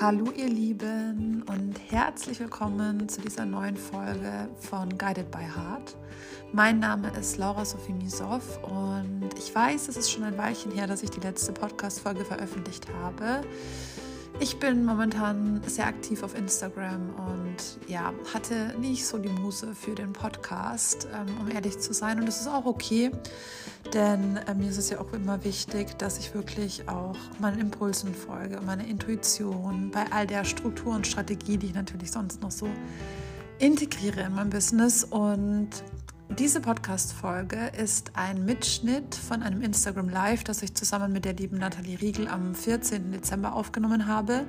Hallo ihr Lieben und herzlich willkommen zu dieser neuen Folge von Guided by Heart. Mein Name ist Laura Sophie Misow und ich weiß, es ist schon ein Weilchen her, dass ich die letzte Podcast-Folge veröffentlicht habe. Ich bin momentan sehr aktiv auf Instagram und ja, hatte nicht so die Muse für den Podcast, ähm, um ehrlich zu sein. Und das ist auch okay, denn äh, mir ist es ja auch immer wichtig, dass ich wirklich auch meinen Impulsen folge, meiner Intuition, bei all der Struktur und Strategie, die ich natürlich sonst noch so integriere in mein Business. Und diese Podcast-Folge ist ein Mitschnitt von einem Instagram Live, das ich zusammen mit der lieben Nathalie Riegel am 14. Dezember aufgenommen habe.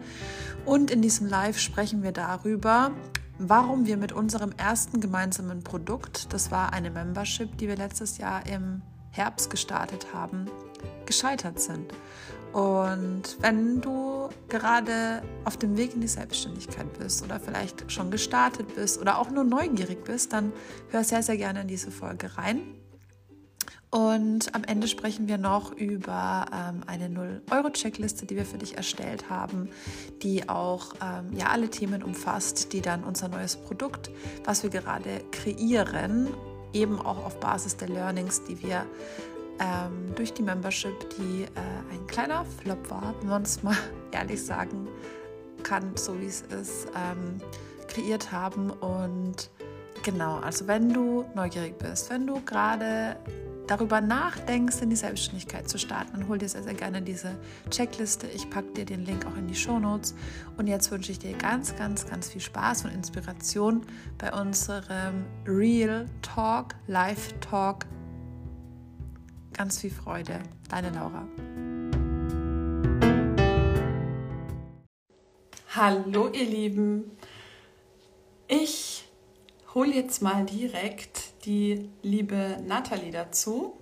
Und in diesem Live sprechen wir darüber, warum wir mit unserem ersten gemeinsamen Produkt, das war eine Membership, die wir letztes Jahr im Herbst gestartet haben, gescheitert sind. Und wenn du gerade auf dem Weg in die Selbstständigkeit bist oder vielleicht schon gestartet bist oder auch nur neugierig bist, dann hör sehr, sehr gerne in diese Folge rein. Und am Ende sprechen wir noch über ähm, eine 0-Euro-Checkliste, die wir für dich erstellt haben, die auch ähm, ja, alle Themen umfasst, die dann unser neues Produkt, was wir gerade kreieren, eben auch auf Basis der Learnings, die wir ähm, durch die Membership, die äh, ein kleiner Flop war, wenn man es mal ehrlich sagen kann, so wie es ist, ähm, kreiert haben. Und genau, also wenn du neugierig bist, wenn du gerade darüber nachdenkst, in die Selbstständigkeit zu starten, dann hol dir sehr, sehr gerne diese Checkliste. Ich packe dir den Link auch in die Show Notes. Und jetzt wünsche ich dir ganz, ganz, ganz viel Spaß und Inspiration bei unserem Real Talk, Live Talk Ganz viel Freude. Deine Laura. Hallo ihr Lieben. Ich hole jetzt mal direkt die liebe Nathalie dazu,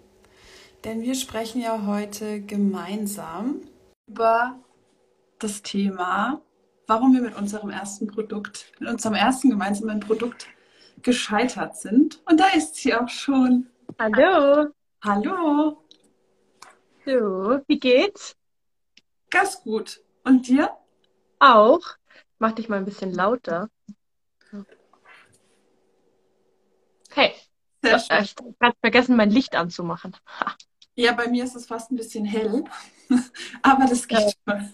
denn wir sprechen ja heute gemeinsam über das Thema, warum wir mit unserem ersten Produkt, mit unserem ersten gemeinsamen Produkt gescheitert sind. Und da ist sie auch schon. Hallo. Hallo. So, wie geht's? Ganz gut. Und dir? Auch. Mach dich mal ein bisschen lauter. Hey. Sehr schön. Ich habe vergessen, mein Licht anzumachen. Ja, bei mir ist es fast ein bisschen hell. Aber das geht schon.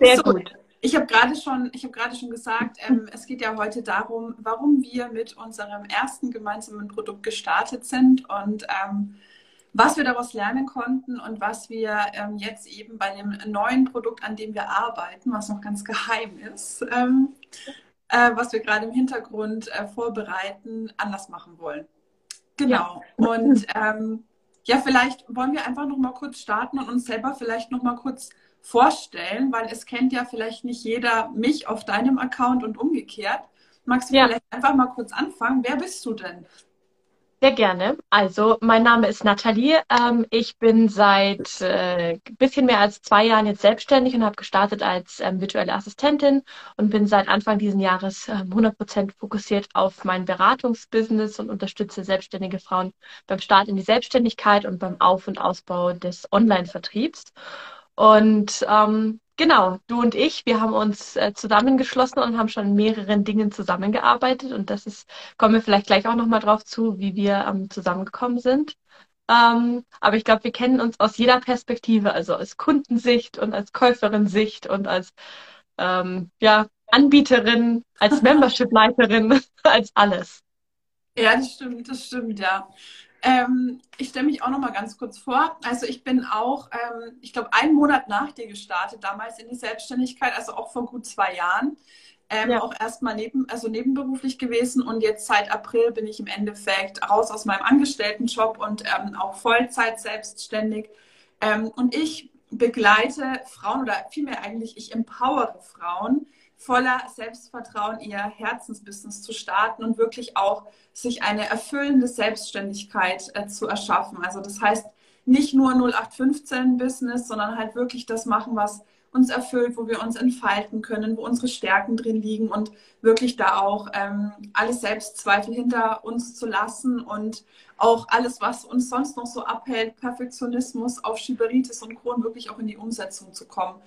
Sehr so, gut. Ich habe gerade schon, ich habe schon gesagt, ähm, es geht ja heute darum, warum wir mit unserem ersten gemeinsamen Produkt gestartet sind und ähm, was wir daraus lernen konnten und was wir ähm, jetzt eben bei dem neuen Produkt, an dem wir arbeiten, was noch ganz geheim ist, ähm, äh, was wir gerade im Hintergrund äh, vorbereiten, anders machen wollen. Genau. Ja. Und ähm, ja, vielleicht wollen wir einfach noch mal kurz starten und uns selber vielleicht noch mal kurz vorstellen, weil es kennt ja vielleicht nicht jeder mich auf deinem Account und umgekehrt. Magst du ja. vielleicht einfach mal kurz anfangen? Wer bist du denn? Sehr gerne. Also, mein Name ist Nathalie. Ähm, ich bin seit äh, bisschen mehr als zwei Jahren jetzt selbstständig und habe gestartet als ähm, virtuelle Assistentin und bin seit Anfang dieses Jahres äh, 100% fokussiert auf mein Beratungsbusiness und unterstütze selbstständige Frauen beim Start in die Selbstständigkeit und beim Auf- und Ausbau des Online-Vertriebs. Und ähm, genau, du und ich, wir haben uns äh, zusammengeschlossen und haben schon mehreren Dingen zusammengearbeitet. Und das ist, kommen wir vielleicht gleich auch nochmal drauf zu, wie wir ähm, zusammengekommen sind. Ähm, aber ich glaube, wir kennen uns aus jeder Perspektive, also als Kundensicht und als Käuferin-Sicht und als ähm, ja, Anbieterin, als Membership-Leiterin, als alles. Ja, das stimmt, das stimmt, ja. Ähm, ich stelle mich auch noch mal ganz kurz vor. Also ich bin auch, ähm, ich glaube, einen Monat nach dir gestartet, damals in die Selbstständigkeit, also auch vor gut zwei Jahren. Ähm, ja. Auch erstmal neben, also nebenberuflich gewesen und jetzt seit April bin ich im Endeffekt raus aus meinem Angestelltenjob und ähm, auch Vollzeit selbstständig. Ähm, und ich begleite Frauen oder vielmehr eigentlich ich empowere Frauen, voller Selbstvertrauen ihr Herzensbusiness zu starten und wirklich auch sich eine erfüllende Selbstständigkeit äh, zu erschaffen. Also das heißt nicht nur 0815 Business, sondern halt wirklich das machen, was uns erfüllt, wo wir uns entfalten können, wo unsere Stärken drin liegen und wirklich da auch ähm, alle Selbstzweifel hinter uns zu lassen und auch alles, was uns sonst noch so abhält, Perfektionismus, Aufschieberitis und Kron, wirklich auch in die Umsetzung zu kommen.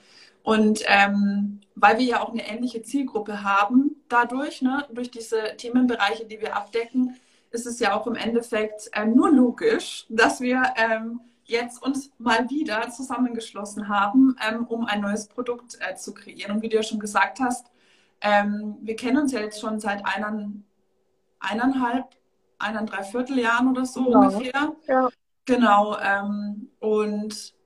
Und ähm, weil wir ja auch eine ähnliche Zielgruppe haben, dadurch, ne, durch diese Themenbereiche, die wir abdecken, ist es ja auch im Endeffekt ähm, nur logisch, dass wir ähm, jetzt uns mal wieder zusammengeschlossen haben, ähm, um ein neues Produkt äh, zu kreieren. Und wie du ja schon gesagt hast, ähm, wir kennen uns ja jetzt schon seit einern, eineinhalb, eineinhalb Vierteljahren oder so ja. ungefähr. Ja. Genau. Ähm, und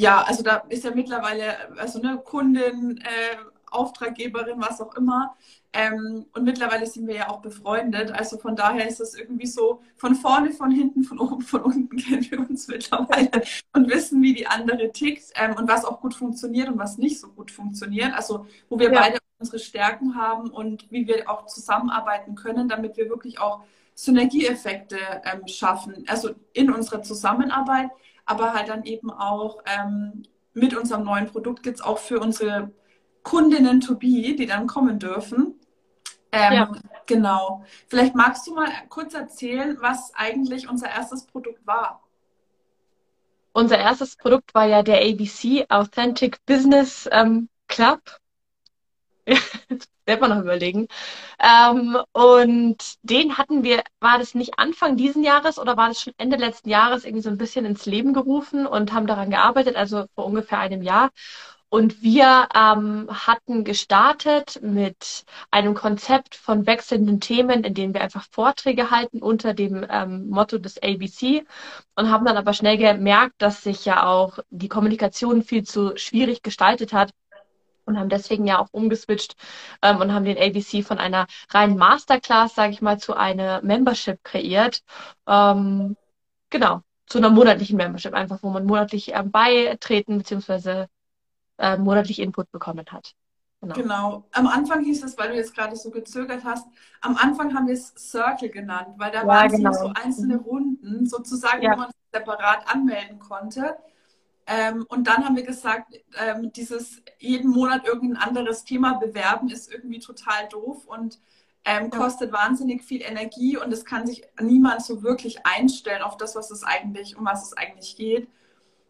ja, also da ist ja mittlerweile also eine Kundin, äh, Auftraggeberin, was auch immer. Ähm, und mittlerweile sind wir ja auch befreundet. Also von daher ist es irgendwie so von vorne, von hinten, von oben, von unten kennen wir uns mittlerweile und wissen, wie die andere tickt ähm, und was auch gut funktioniert und was nicht so gut funktioniert. Also wo wir ja. beide unsere Stärken haben und wie wir auch zusammenarbeiten können, damit wir wirklich auch Synergieeffekte ähm, schaffen. Also in unserer Zusammenarbeit, aber halt dann eben auch ähm, mit unserem neuen Produkt gibt es auch für unsere Kundinnen to be, die dann kommen dürfen. Ähm, ja. Genau. Vielleicht magst du mal kurz erzählen, was eigentlich unser erstes Produkt war. Unser erstes Produkt war ja der ABC Authentic Business ähm, Club. selber noch überlegen. Ähm, und den hatten wir, war das nicht Anfang diesen Jahres oder war das schon Ende letzten Jahres irgendwie so ein bisschen ins Leben gerufen und haben daran gearbeitet, also vor ungefähr einem Jahr. Und wir ähm, hatten gestartet mit einem Konzept von wechselnden Themen, in denen wir einfach Vorträge halten unter dem ähm, Motto des ABC und haben dann aber schnell gemerkt, dass sich ja auch die Kommunikation viel zu schwierig gestaltet hat und haben deswegen ja auch umgeswitcht ähm, und haben den ABC von einer reinen Masterclass, sage ich mal, zu einer Membership kreiert. Ähm, genau, zu einer monatlichen Membership, einfach wo man monatlich ähm, beitreten bzw äh, monatlich Input bekommen hat. Genau. genau. Am Anfang hieß es, weil du jetzt gerade so gezögert hast, am Anfang haben wir es Circle genannt, weil da ja, waren genau. so einzelne. Runden, sozusagen, ja. wo man sich separat anmelden konnte. Ähm, und dann haben wir gesagt, ähm, dieses jeden Monat irgendein anderes Thema bewerben ist irgendwie total doof und ähm, kostet wahnsinnig viel Energie und es kann sich niemand so wirklich einstellen auf das, was es eigentlich, um was es eigentlich geht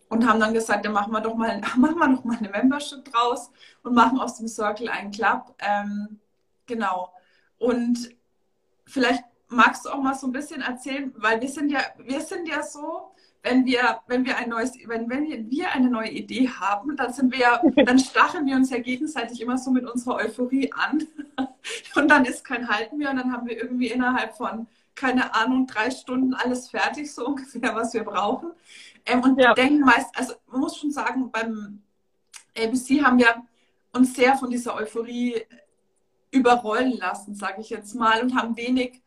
und haben dann gesagt, dann machen wir doch mal, machen wir doch mal eine Membership draus und machen aus dem Circle einen Club. Ähm, genau. Und vielleicht magst du auch mal so ein bisschen erzählen, weil wir sind ja, wir sind ja so, wenn wir, wenn wir ein neues, wenn, wenn wir eine neue Idee haben, dann sind wir, dann stacheln wir uns ja gegenseitig immer so mit unserer Euphorie an. Und dann ist kein Halten mehr und dann haben wir irgendwie innerhalb von, keine Ahnung, drei Stunden alles fertig, so ungefähr, was wir brauchen. Ähm, und ja. denken meist, also man muss schon sagen, beim ABC haben wir uns sehr von dieser Euphorie überrollen lassen, sage ich jetzt mal, und haben wenig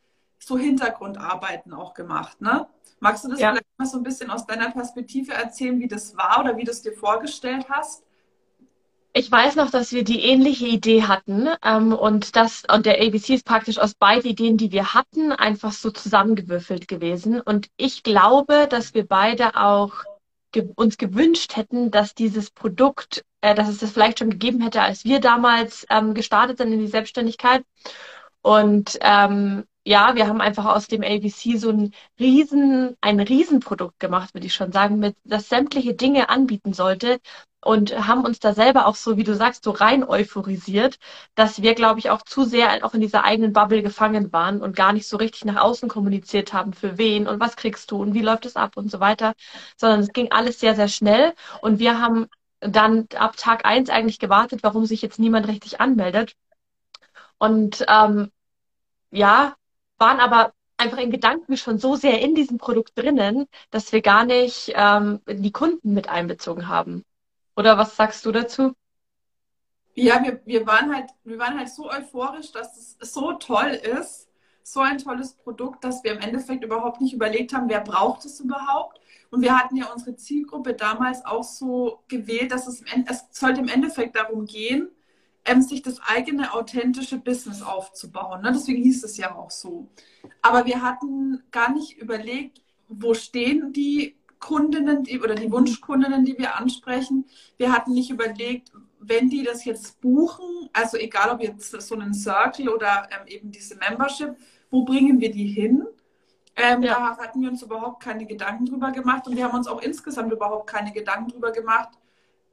so Hintergrundarbeiten auch gemacht. Ne? Magst du das ja. vielleicht mal so ein bisschen aus deiner Perspektive erzählen, wie das war oder wie du es dir vorgestellt hast? Ich weiß noch, dass wir die ähnliche Idee hatten ähm, und das und der ABC ist praktisch aus beiden Ideen, die wir hatten, einfach so zusammengewürfelt gewesen. Und ich glaube, dass wir beide auch ge uns gewünscht hätten, dass dieses Produkt, äh, dass es das vielleicht schon gegeben hätte, als wir damals ähm, gestartet sind in die Selbstständigkeit. Und ähm, ja, wir haben einfach aus dem ABC so ein riesen, ein Riesenprodukt gemacht, würde ich schon sagen, mit das sämtliche Dinge anbieten sollte, und haben uns da selber auch so, wie du sagst, so rein euphorisiert, dass wir, glaube ich, auch zu sehr auch in dieser eigenen Bubble gefangen waren und gar nicht so richtig nach außen kommuniziert haben, für wen und was kriegst du und wie läuft es ab und so weiter, sondern es ging alles sehr, sehr schnell und wir haben dann ab Tag eins eigentlich gewartet, warum sich jetzt niemand richtig anmeldet. Und ähm, ja, waren aber einfach in Gedanken schon so sehr in diesem Produkt drinnen, dass wir gar nicht ähm, die Kunden mit einbezogen haben. Oder was sagst du dazu? Ja, wir, wir, waren halt, wir waren halt so euphorisch, dass es so toll ist, so ein tolles Produkt, dass wir im Endeffekt überhaupt nicht überlegt haben, wer braucht es überhaupt. Und wir hatten ja unsere Zielgruppe damals auch so gewählt, dass es, es sollte im Endeffekt darum gehen, ähm, sich das eigene authentische Business aufzubauen. Ne? Deswegen hieß es ja auch so. Aber wir hatten gar nicht überlegt, wo stehen die Kundinnen die, oder die Wunschkundinnen, die wir ansprechen. Wir hatten nicht überlegt, wenn die das jetzt buchen, also egal ob jetzt so einen Circle oder ähm, eben diese Membership, wo bringen wir die hin? Ähm, ja. Da hatten wir uns überhaupt keine Gedanken drüber gemacht und wir haben uns auch insgesamt überhaupt keine Gedanken drüber gemacht,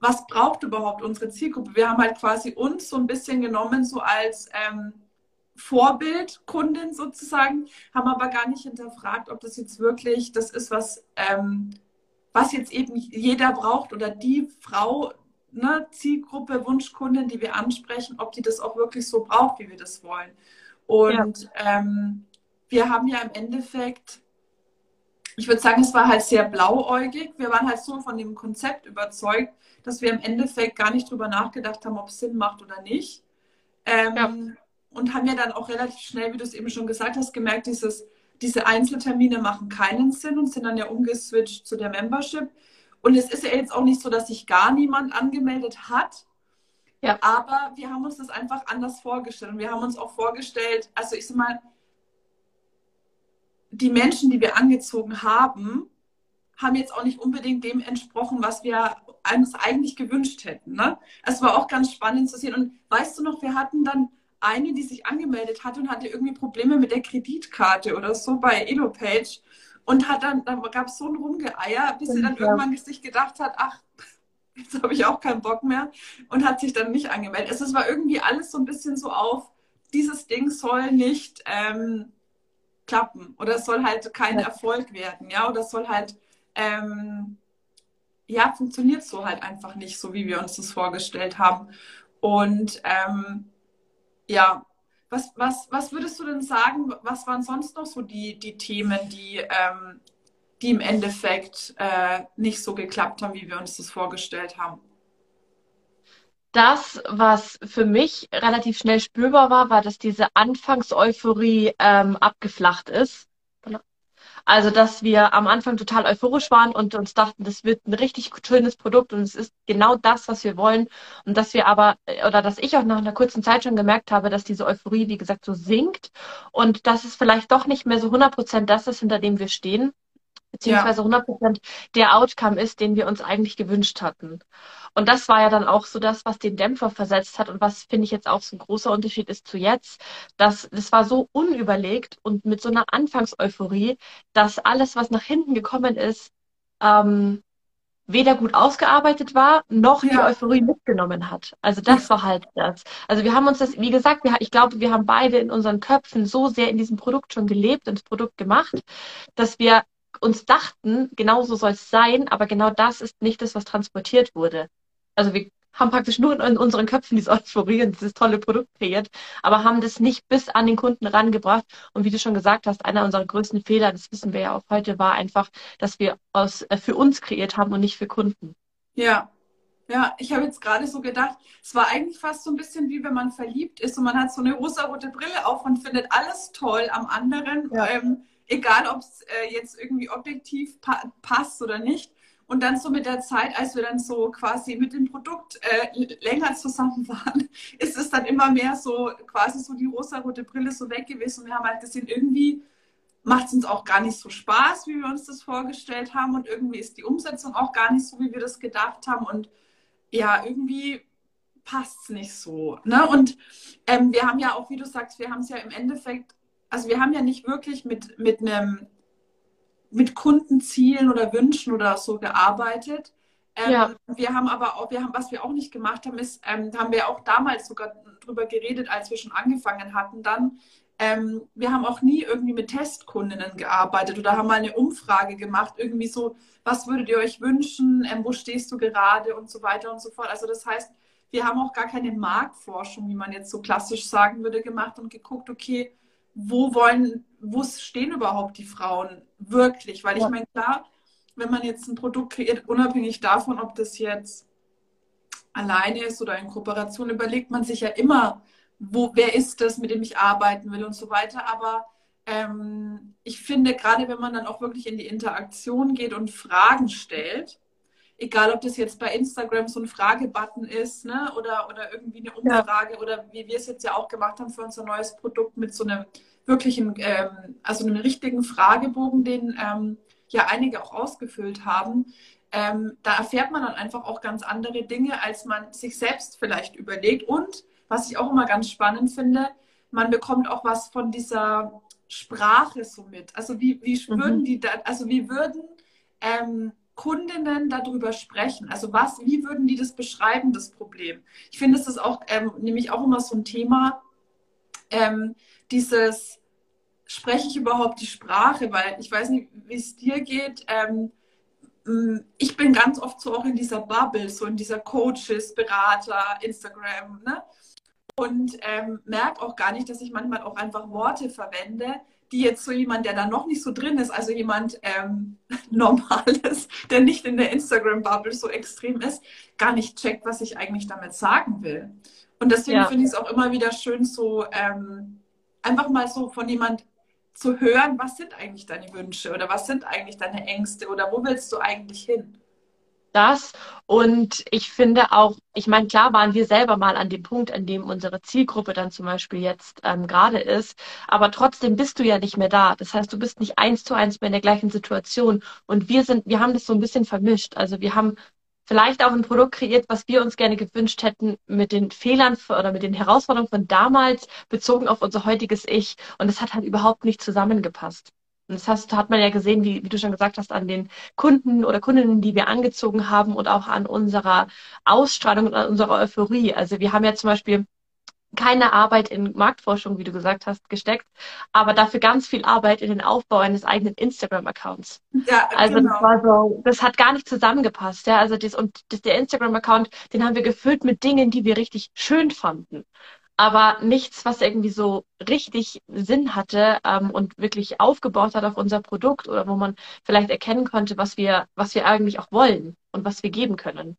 was braucht überhaupt unsere Zielgruppe. Wir haben halt quasi uns so ein bisschen genommen, so als ähm, Vorbildkundin sozusagen, haben aber gar nicht hinterfragt, ob das jetzt wirklich das ist, was, ähm, was jetzt eben jeder braucht oder die Frau, ne, Zielgruppe, Wunschkundin, die wir ansprechen, ob die das auch wirklich so braucht, wie wir das wollen. Und ja. ähm, wir haben ja im Endeffekt, ich würde sagen, es war halt sehr blauäugig. Wir waren halt so von dem Konzept überzeugt, dass wir im Endeffekt gar nicht drüber nachgedacht haben, ob es Sinn macht oder nicht. Ähm, ja. Und haben ja dann auch relativ schnell, wie du es eben schon gesagt hast, gemerkt, dieses, diese Einzeltermine machen keinen Sinn und sind dann ja umgeswitcht zu der Membership. Und es ist ja jetzt auch nicht so, dass sich gar niemand angemeldet hat. Ja. Aber wir haben uns das einfach anders vorgestellt. Und wir haben uns auch vorgestellt, also ich sag mal, die Menschen, die wir angezogen haben, haben jetzt auch nicht unbedingt dem entsprochen, was wir uns eigentlich gewünscht hätten. Ne? Es war auch ganz spannend zu sehen. Und weißt du noch, wir hatten dann eine, die sich angemeldet hat und hatte irgendwie Probleme mit der Kreditkarte oder so bei EloPage und hat dann, da gab es so ein Rumgeeier, bis sie dann ja. irgendwann sich gedacht hat, ach, jetzt habe ich auch keinen Bock mehr und hat sich dann nicht angemeldet. Es war irgendwie alles so ein bisschen so auf, dieses Ding soll nicht ähm, klappen oder es soll halt kein ja. Erfolg werden, ja, oder es soll halt, ähm, ja, funktioniert so halt einfach nicht, so wie wir uns das vorgestellt haben. Und ähm, ja, was, was, was würdest du denn sagen, was waren sonst noch so die, die Themen, die, ähm, die im Endeffekt äh, nicht so geklappt haben, wie wir uns das vorgestellt haben? das, was für mich relativ schnell spürbar war, war, dass diese Anfangseuphorie ähm, abgeflacht ist. Also, dass wir am Anfang total euphorisch waren und uns dachten, das wird ein richtig schönes Produkt und es ist genau das, was wir wollen. Und dass wir aber, äh, oder dass ich auch nach einer kurzen Zeit schon gemerkt habe, dass diese Euphorie, wie gesagt, so sinkt und dass es vielleicht doch nicht mehr so 100 Prozent das ist, hinter dem wir stehen beziehungsweise 100 Prozent der Outcome ist, den wir uns eigentlich gewünscht hatten. Und das war ja dann auch so das, was den Dämpfer versetzt hat und was finde ich jetzt auch so ein großer Unterschied ist zu jetzt, dass das war so unüberlegt und mit so einer Anfangseuphorie, dass alles, was nach hinten gekommen ist, ähm, weder gut ausgearbeitet war, noch ja. die Euphorie mitgenommen hat. Also das war halt das. Also wir haben uns das, wie gesagt, wir, ich glaube, wir haben beide in unseren Köpfen so sehr in diesem Produkt schon gelebt und das Produkt gemacht, dass wir uns dachten, genau so soll es sein, aber genau das ist nicht das, was transportiert wurde. Also wir haben praktisch nur in unseren Köpfen diese Euphorie und dieses tolle Produkt kreiert, aber haben das nicht bis an den Kunden rangebracht. Und wie du schon gesagt hast, einer unserer größten Fehler, das wissen wir ja auch heute, war einfach, dass wir aus, äh, für uns kreiert haben und nicht für Kunden. Ja, ja, ich habe jetzt gerade so gedacht, es war eigentlich fast so ein bisschen wie wenn man verliebt ist und man hat so eine rosa-rote Brille auf und findet alles toll am anderen. Ja. Ähm, egal ob es äh, jetzt irgendwie objektiv pa passt oder nicht. Und dann so mit der Zeit, als wir dann so quasi mit dem Produkt äh, länger zusammen waren, ist es dann immer mehr so quasi so die rosa-rote Brille so weg gewesen. Und wir haben halt gesehen, irgendwie macht es uns auch gar nicht so Spaß, wie wir uns das vorgestellt haben. Und irgendwie ist die Umsetzung auch gar nicht so, wie wir das gedacht haben. Und ja, irgendwie passt es nicht so. Ne? Und ähm, wir haben ja auch, wie du sagst, wir haben es ja im Endeffekt also wir haben ja nicht wirklich mit, mit einem mit Kundenzielen oder Wünschen oder so gearbeitet. Ähm, ja. Wir haben aber auch, wir haben, was wir auch nicht gemacht haben, ist, ähm, haben wir auch damals sogar drüber geredet, als wir schon angefangen hatten dann. Ähm, wir haben auch nie irgendwie mit Testkundinnen gearbeitet oder haben mal eine Umfrage gemacht, irgendwie so, was würdet ihr euch wünschen, ähm, wo stehst du gerade und so weiter und so fort. Also das heißt, wir haben auch gar keine Marktforschung, wie man jetzt so klassisch sagen würde, gemacht und geguckt, okay, wo wollen, wo stehen überhaupt die Frauen wirklich? Weil ich meine, klar, wenn man jetzt ein Produkt kreiert, unabhängig davon, ob das jetzt alleine ist oder in Kooperation, überlegt man sich ja immer, wo, wer ist das, mit dem ich arbeiten will und so weiter. Aber ähm, ich finde, gerade wenn man dann auch wirklich in die Interaktion geht und Fragen stellt, egal ob das jetzt bei Instagram so ein Fragebutton ist, ne, oder, oder irgendwie eine Umfrage ja. oder wie wir es jetzt ja auch gemacht haben für unser neues Produkt mit so einem wirklichen, ähm, also einem richtigen Fragebogen, den, ähm, ja einige auch ausgefüllt haben, ähm, da erfährt man dann einfach auch ganz andere Dinge, als man sich selbst vielleicht überlegt. Und was ich auch immer ganz spannend finde, man bekommt auch was von dieser Sprache so mit. Also wie, wie würden mhm. die da, also wie würden ähm, Kundinnen darüber sprechen? Also was, wie würden die das beschreiben, das Problem? Ich finde, es ist auch ähm, nämlich auch immer so ein Thema, ähm, dieses spreche ich überhaupt die Sprache, weil ich weiß nicht, wie es dir geht. Ähm, ich bin ganz oft so auch in dieser Bubble, so in dieser Coaches, Berater, Instagram, ne? Und ähm, merke auch gar nicht, dass ich manchmal auch einfach Worte verwende, die jetzt so jemand, der da noch nicht so drin ist, also jemand ähm, Normales, der nicht in der Instagram-Bubble so extrem ist, gar nicht checkt, was ich eigentlich damit sagen will. Und deswegen ja. finde ich es auch immer wieder schön, so ähm, einfach mal so von jemand zu hören, was sind eigentlich deine Wünsche oder was sind eigentlich deine Ängste oder wo willst du eigentlich hin? das. Und ich finde auch, ich meine, klar waren wir selber mal an dem Punkt, an dem unsere Zielgruppe dann zum Beispiel jetzt ähm, gerade ist, aber trotzdem bist du ja nicht mehr da. Das heißt, du bist nicht eins zu eins mehr in der gleichen Situation. Und wir sind, wir haben das so ein bisschen vermischt. Also wir haben vielleicht auch ein Produkt kreiert, was wir uns gerne gewünscht hätten mit den Fehlern oder mit den Herausforderungen von damals bezogen auf unser heutiges Ich. Und es hat halt überhaupt nicht zusammengepasst. Und das heißt, hat man ja gesehen, wie, wie du schon gesagt hast, an den Kunden oder Kundinnen, die wir angezogen haben und auch an unserer Ausstrahlung und an unserer Euphorie. Also wir haben ja zum Beispiel keine Arbeit in Marktforschung, wie du gesagt hast, gesteckt, aber dafür ganz viel Arbeit in den Aufbau eines eigenen Instagram-Accounts. Ja, also genau. das war so, das hat gar nicht zusammengepasst, ja. Also das, und das, der Instagram-Account, den haben wir gefüllt mit Dingen, die wir richtig schön fanden aber nichts, was irgendwie so richtig Sinn hatte ähm, und wirklich aufgebaut hat auf unser Produkt oder wo man vielleicht erkennen konnte, was wir, was wir eigentlich auch wollen und was wir geben können.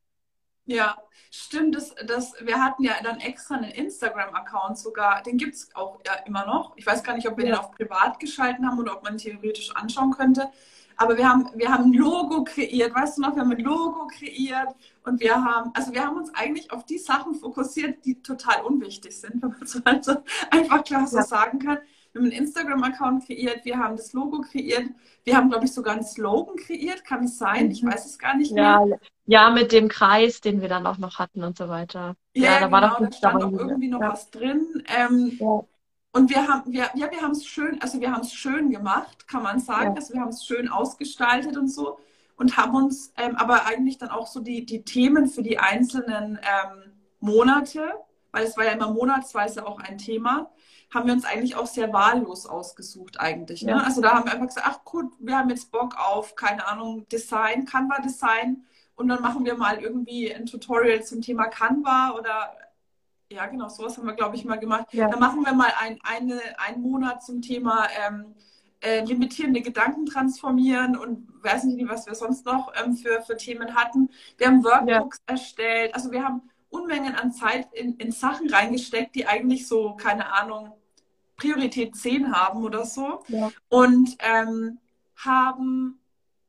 Ja, stimmt. Das, das, wir hatten ja dann extra einen Instagram-Account sogar, den gibt es auch ja immer noch. Ich weiß gar nicht, ob wir ja. den auf privat geschalten haben oder ob man theoretisch anschauen könnte. Aber wir haben, wir haben ein Logo kreiert, weißt du noch, wir haben ein Logo kreiert und wir haben, also wir haben uns eigentlich auf die Sachen fokussiert, die total unwichtig sind, wenn man so also einfach klar so ja. sagen kann. Wir haben einen Instagram-Account kreiert, wir haben das Logo kreiert, wir haben, glaube ich, sogar einen Slogan kreiert, kann es sein? Ich mhm. weiß es gar nicht mehr. Ja, ja, mit dem Kreis, den wir dann auch noch hatten und so weiter. Ja, ja da genau, war doch da stand auch irgendwie noch ja. was drin. Ähm, ja. Und wir haben, wir, ja, wir haben es schön, also wir haben es schön gemacht, kann man sagen. Also wir haben es schön ausgestaltet und so und haben uns ähm, aber eigentlich dann auch so die, die Themen für die einzelnen ähm, Monate, weil es war ja immer monatsweise auch ein Thema, haben wir uns eigentlich auch sehr wahllos ausgesucht eigentlich. Ne? Ja. Also da haben wir einfach gesagt, ach gut, wir haben jetzt Bock auf, keine Ahnung, Design, Canva-Design und dann machen wir mal irgendwie ein Tutorial zum Thema Canva oder ja, genau, sowas haben wir, glaube ich, mal gemacht. Ja. Dann machen wir mal ein, eine, einen Monat zum Thema ähm, äh, limitierende Gedanken transformieren und weiß nicht, was wir sonst noch ähm, für, für Themen hatten. Wir haben Workbooks ja. erstellt. Also wir haben Unmengen an Zeit in, in Sachen reingesteckt, die eigentlich so, keine Ahnung, Priorität 10 haben oder so. Ja. Und ähm, haben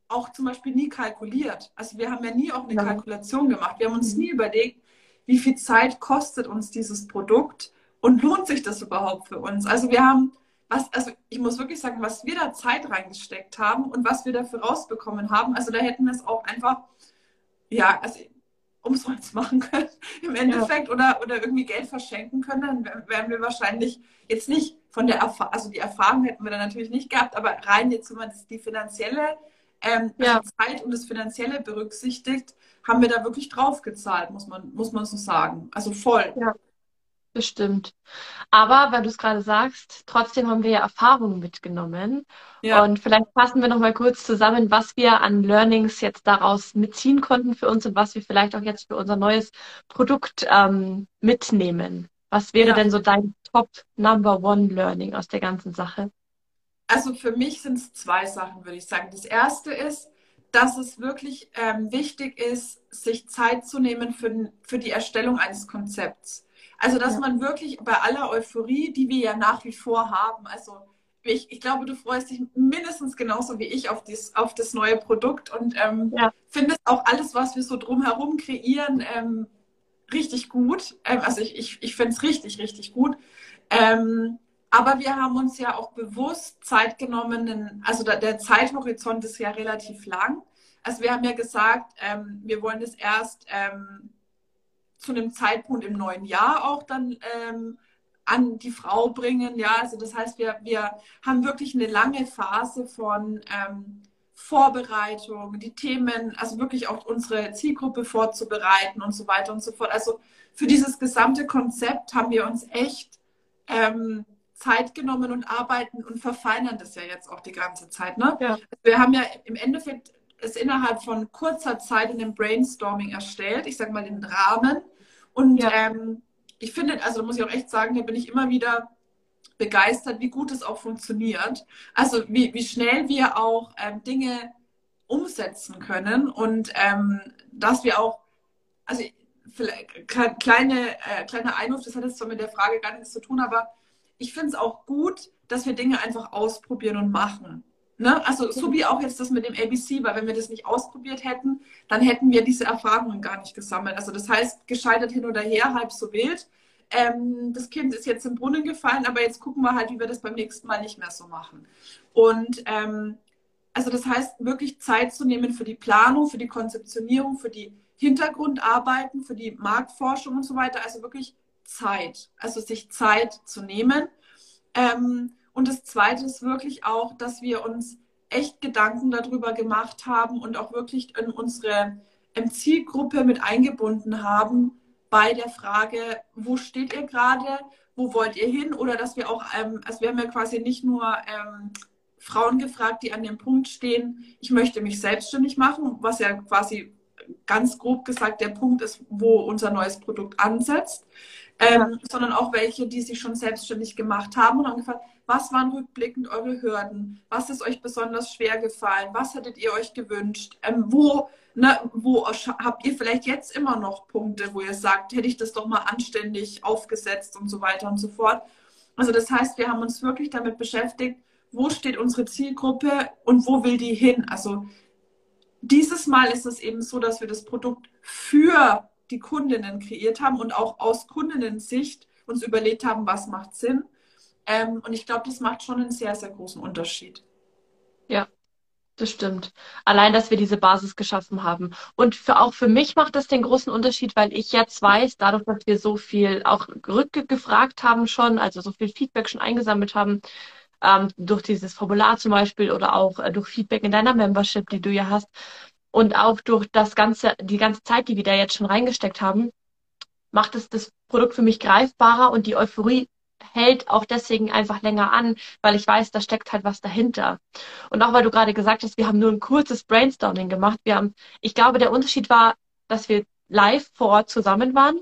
auch zum Beispiel nie kalkuliert. Also wir haben ja nie auch eine ja. Kalkulation gemacht. Wir haben uns mhm. nie überlegt, wie viel Zeit kostet uns dieses Produkt und lohnt sich das überhaupt für uns? Also wir haben, was, also ich muss wirklich sagen, was wir da Zeit reingesteckt haben und was wir dafür rausbekommen haben, also da hätten wir es auch einfach, ja, also umsonst machen können im Endeffekt ja. oder, oder irgendwie Geld verschenken können, dann wären wir wahrscheinlich jetzt nicht von der Erfahrung, also die Erfahrung hätten wir dann natürlich nicht gehabt, aber rein jetzt, wenn man die finanzielle ähm, ja. Zeit und das Finanzielle berücksichtigt, haben wir da wirklich drauf gezahlt, muss man, muss man so sagen. Also voll. Ja, bestimmt. Aber weil du es gerade sagst, trotzdem haben wir ja Erfahrungen mitgenommen. Ja. Und vielleicht fassen wir nochmal kurz zusammen, was wir an Learnings jetzt daraus mitziehen konnten für uns und was wir vielleicht auch jetzt für unser neues Produkt ähm, mitnehmen. Was wäre ja. denn so dein Top Number One Learning aus der ganzen Sache? Also für mich sind es zwei Sachen, würde ich sagen. Das erste ist, dass es wirklich ähm, wichtig ist, sich Zeit zu nehmen für, für die Erstellung eines Konzepts. Also, dass ja. man wirklich bei aller Euphorie, die wir ja nach wie vor haben, also ich, ich glaube, du freust dich mindestens genauso wie ich auf, dies, auf das neue Produkt und ähm, ja. findest auch alles, was wir so drumherum kreieren, ähm, richtig gut. Ähm, also ich, ich, ich finde es richtig, richtig gut. Ähm, Aber wir haben uns ja auch bewusst Zeit genommen, also der Zeithorizont ist ja relativ lang. Also wir haben ja gesagt, ähm, wir wollen es erst ähm, zu einem Zeitpunkt im neuen Jahr auch dann ähm, an die Frau bringen. Ja, also das heißt, wir, wir haben wirklich eine lange Phase von ähm, Vorbereitung, die Themen, also wirklich auch unsere Zielgruppe vorzubereiten und so weiter und so fort. Also für dieses gesamte Konzept haben wir uns echt ähm, Zeit genommen und arbeiten und verfeinern das ja jetzt auch die ganze Zeit. Ne? Ja. Wir haben ja im Endeffekt es innerhalb von kurzer Zeit in dem Brainstorming erstellt, ich sage mal den Rahmen. Und ja. ähm, ich finde, also da muss ich auch echt sagen, da bin ich immer wieder begeistert, wie gut es auch funktioniert. Also wie, wie schnell wir auch ähm, Dinge umsetzen können und ähm, dass wir auch, also vielleicht kleine, äh, kleiner Einwurf, das hat jetzt zwar mit der Frage gar nichts zu tun, aber ich finde es auch gut, dass wir Dinge einfach ausprobieren und machen. Ne? Also so wie auch jetzt das mit dem ABC, weil wenn wir das nicht ausprobiert hätten, dann hätten wir diese Erfahrungen gar nicht gesammelt. Also das heißt, gescheitert hin oder her, halb so wild. Ähm, das Kind ist jetzt im Brunnen gefallen, aber jetzt gucken wir halt, wie wir das beim nächsten Mal nicht mehr so machen. Und ähm, also das heißt, wirklich Zeit zu nehmen für die Planung, für die Konzeptionierung, für die Hintergrundarbeiten, für die Marktforschung und so weiter. Also wirklich Zeit, also sich Zeit zu nehmen. Ähm, und das Zweite ist wirklich auch, dass wir uns echt Gedanken darüber gemacht haben und auch wirklich in unsere Zielgruppe mit eingebunden haben bei der Frage, wo steht ihr gerade, wo wollt ihr hin? Oder dass wir auch, ähm, also wir haben ja quasi nicht nur ähm, Frauen gefragt, die an dem Punkt stehen, ich möchte mich selbstständig machen, was ja quasi ganz grob gesagt der Punkt ist, wo unser neues Produkt ansetzt, ähm, sondern auch welche, die sich schon selbstständig gemacht haben und haben gefragt, was waren rückblickend eure Hürden? Was ist euch besonders schwer gefallen? Was hättet ihr euch gewünscht? Ähm, wo, ne, wo habt ihr vielleicht jetzt immer noch Punkte, wo ihr sagt, hätte ich das doch mal anständig aufgesetzt und so weiter und so fort? Also das heißt, wir haben uns wirklich damit beschäftigt, wo steht unsere Zielgruppe und wo will die hin? Also dieses Mal ist es eben so, dass wir das Produkt für die Kundinnen kreiert haben und auch aus Kundinnen-Sicht uns überlegt haben, was macht Sinn. Ähm, und ich glaube, das macht schon einen sehr, sehr großen Unterschied. Ja, das stimmt. Allein, dass wir diese Basis geschaffen haben. Und für, auch für mich macht das den großen Unterschied, weil ich jetzt weiß, dadurch, dass wir so viel auch rückgefragt haben schon, also so viel Feedback schon eingesammelt haben, ähm, durch dieses Formular zum Beispiel oder auch äh, durch Feedback in deiner Membership, die du ja hast, und auch durch das ganze, die ganze Zeit, die wir da jetzt schon reingesteckt haben, macht es das Produkt für mich greifbarer und die Euphorie hält auch deswegen einfach länger an, weil ich weiß, da steckt halt was dahinter. Und auch weil du gerade gesagt hast, wir haben nur ein kurzes Brainstorming gemacht. Wir haben, ich glaube, der Unterschied war, dass wir live vor Ort zusammen waren.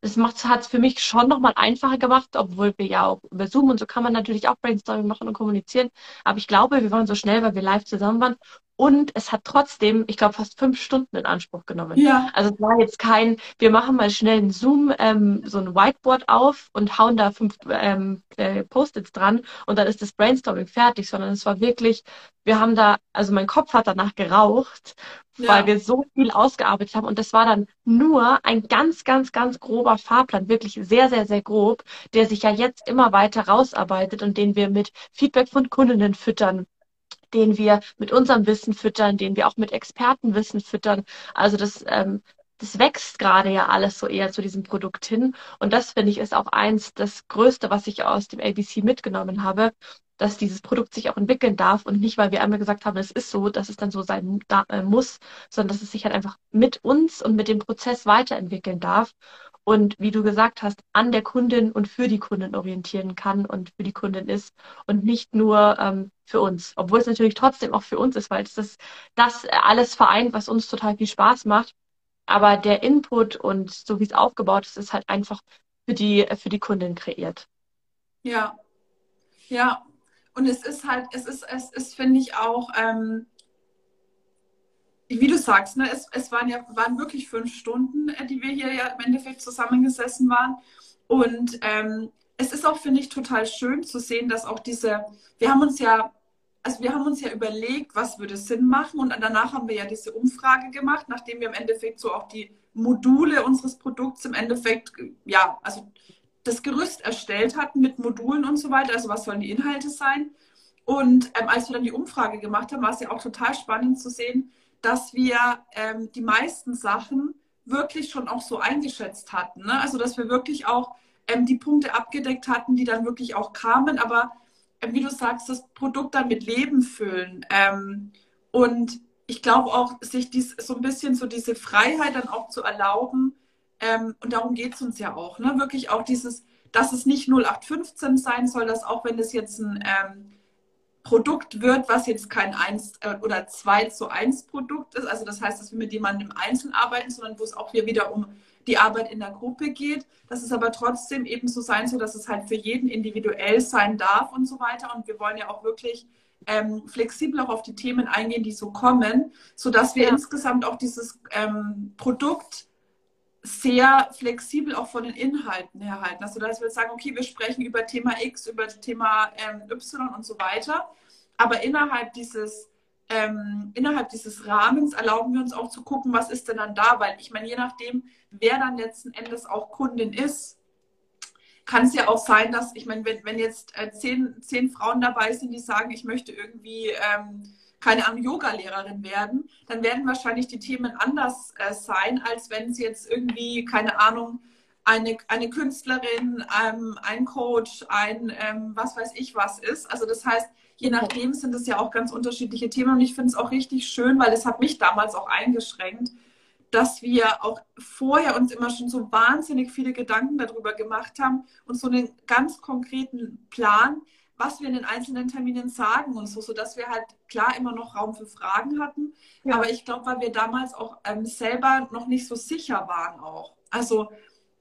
Das hat es für mich schon nochmal einfacher gemacht, obwohl wir ja auch über Zoom und so kann man natürlich auch Brainstorming machen und kommunizieren. Aber ich glaube, wir waren so schnell, weil wir live zusammen waren und es hat trotzdem, ich glaube, fast fünf Stunden in Anspruch genommen. Ja. Also es war jetzt kein, wir machen mal schnell einen Zoom, ähm, so ein Whiteboard auf und hauen da fünf ähm, äh, Post-its dran und dann ist das Brainstorming fertig, sondern es war wirklich, wir haben da, also mein Kopf hat danach geraucht, ja. weil wir so viel ausgearbeitet haben und das war dann nur ein ganz, ganz, ganz grober Fahrplan, wirklich sehr, sehr, sehr grob, der sich ja jetzt immer weiter rausarbeitet und den wir mit Feedback von Kundinnen füttern den wir mit unserem Wissen füttern, den wir auch mit Expertenwissen füttern. Also das, ähm, das wächst gerade ja alles so eher zu diesem Produkt hin. Und das finde ich ist auch eins das Größte, was ich aus dem ABC mitgenommen habe, dass dieses Produkt sich auch entwickeln darf und nicht, weil wir einmal gesagt haben, es ist so, dass es dann so sein äh, muss, sondern dass es sich halt einfach mit uns und mit dem Prozess weiterentwickeln darf und wie du gesagt hast, an der Kundin und für die Kundin orientieren kann und für die Kundin ist und nicht nur ähm, für uns. Obwohl es natürlich trotzdem auch für uns ist, weil es das, das alles vereint, was uns total viel Spaß macht. Aber der Input und so wie es aufgebaut ist, ist halt einfach für die, für die Kundin kreiert. Ja, ja. Und es ist halt, es ist, es ist, finde ich, auch, ähm, wie du sagst, ne, es, es waren ja waren wirklich fünf Stunden, äh, die wir hier ja im Endeffekt zusammengesessen waren. Und ähm, es ist auch, finde ich, total schön zu sehen, dass auch diese, wir haben uns ja, also wir haben uns ja überlegt, was würde Sinn machen und danach haben wir ja diese Umfrage gemacht, nachdem wir im Endeffekt so auch die Module unseres Produkts im Endeffekt, ja, also das Gerüst erstellt hatten mit Modulen und so weiter, also was sollen die Inhalte sein. Und ähm, als wir dann die Umfrage gemacht haben, war es ja auch total spannend zu sehen, dass wir ähm, die meisten Sachen wirklich schon auch so eingeschätzt hatten. Ne? Also dass wir wirklich auch ähm, die Punkte abgedeckt hatten, die dann wirklich auch kamen, aber ähm, wie du sagst, das Produkt dann mit Leben füllen. Ähm, und ich glaube auch, sich dies, so ein bisschen so diese Freiheit dann auch zu erlauben, ähm, und darum geht es uns ja auch, ne? wirklich auch dieses, dass es nicht 0815 sein soll, dass auch wenn es jetzt ein ähm, Produkt wird, was jetzt kein 1 äh, oder 2 zu 1 Produkt ist, also das heißt, dass wir mit jemandem im Einzelnen arbeiten, sondern wo es auch hier wieder um die Arbeit in der Gruppe geht, dass es aber trotzdem eben so sein soll, dass es halt für jeden individuell sein darf und so weiter. Und wir wollen ja auch wirklich ähm, flexibel auch auf die Themen eingehen, die so kommen, sodass wir ja. insgesamt auch dieses ähm, Produkt sehr flexibel auch von den Inhalten her halten. Also dass wir sagen, okay, wir sprechen über Thema X, über Thema ähm, Y und so weiter. Aber innerhalb dieses, ähm, innerhalb dieses Rahmens erlauben wir uns auch zu gucken, was ist denn dann da? Weil ich meine, je nachdem, wer dann letzten Endes auch Kundin ist, kann es ja auch sein, dass, ich meine, wenn, wenn jetzt äh, zehn, zehn Frauen dabei sind, die sagen, ich möchte irgendwie ähm, keine Ahnung, Yoga-Lehrerin werden, dann werden wahrscheinlich die Themen anders äh, sein, als wenn sie jetzt irgendwie, keine Ahnung, eine, eine Künstlerin, ähm, ein Coach, ein ähm, was weiß ich was ist. Also das heißt, je nachdem sind es ja auch ganz unterschiedliche Themen und ich finde es auch richtig schön, weil es hat mich damals auch eingeschränkt, dass wir auch vorher uns immer schon so wahnsinnig viele Gedanken darüber gemacht haben und so einen ganz konkreten Plan, was wir in den einzelnen Terminen sagen und so, sodass wir halt klar immer noch Raum für Fragen hatten. Ja. Aber ich glaube, weil wir damals auch ähm, selber noch nicht so sicher waren auch. Also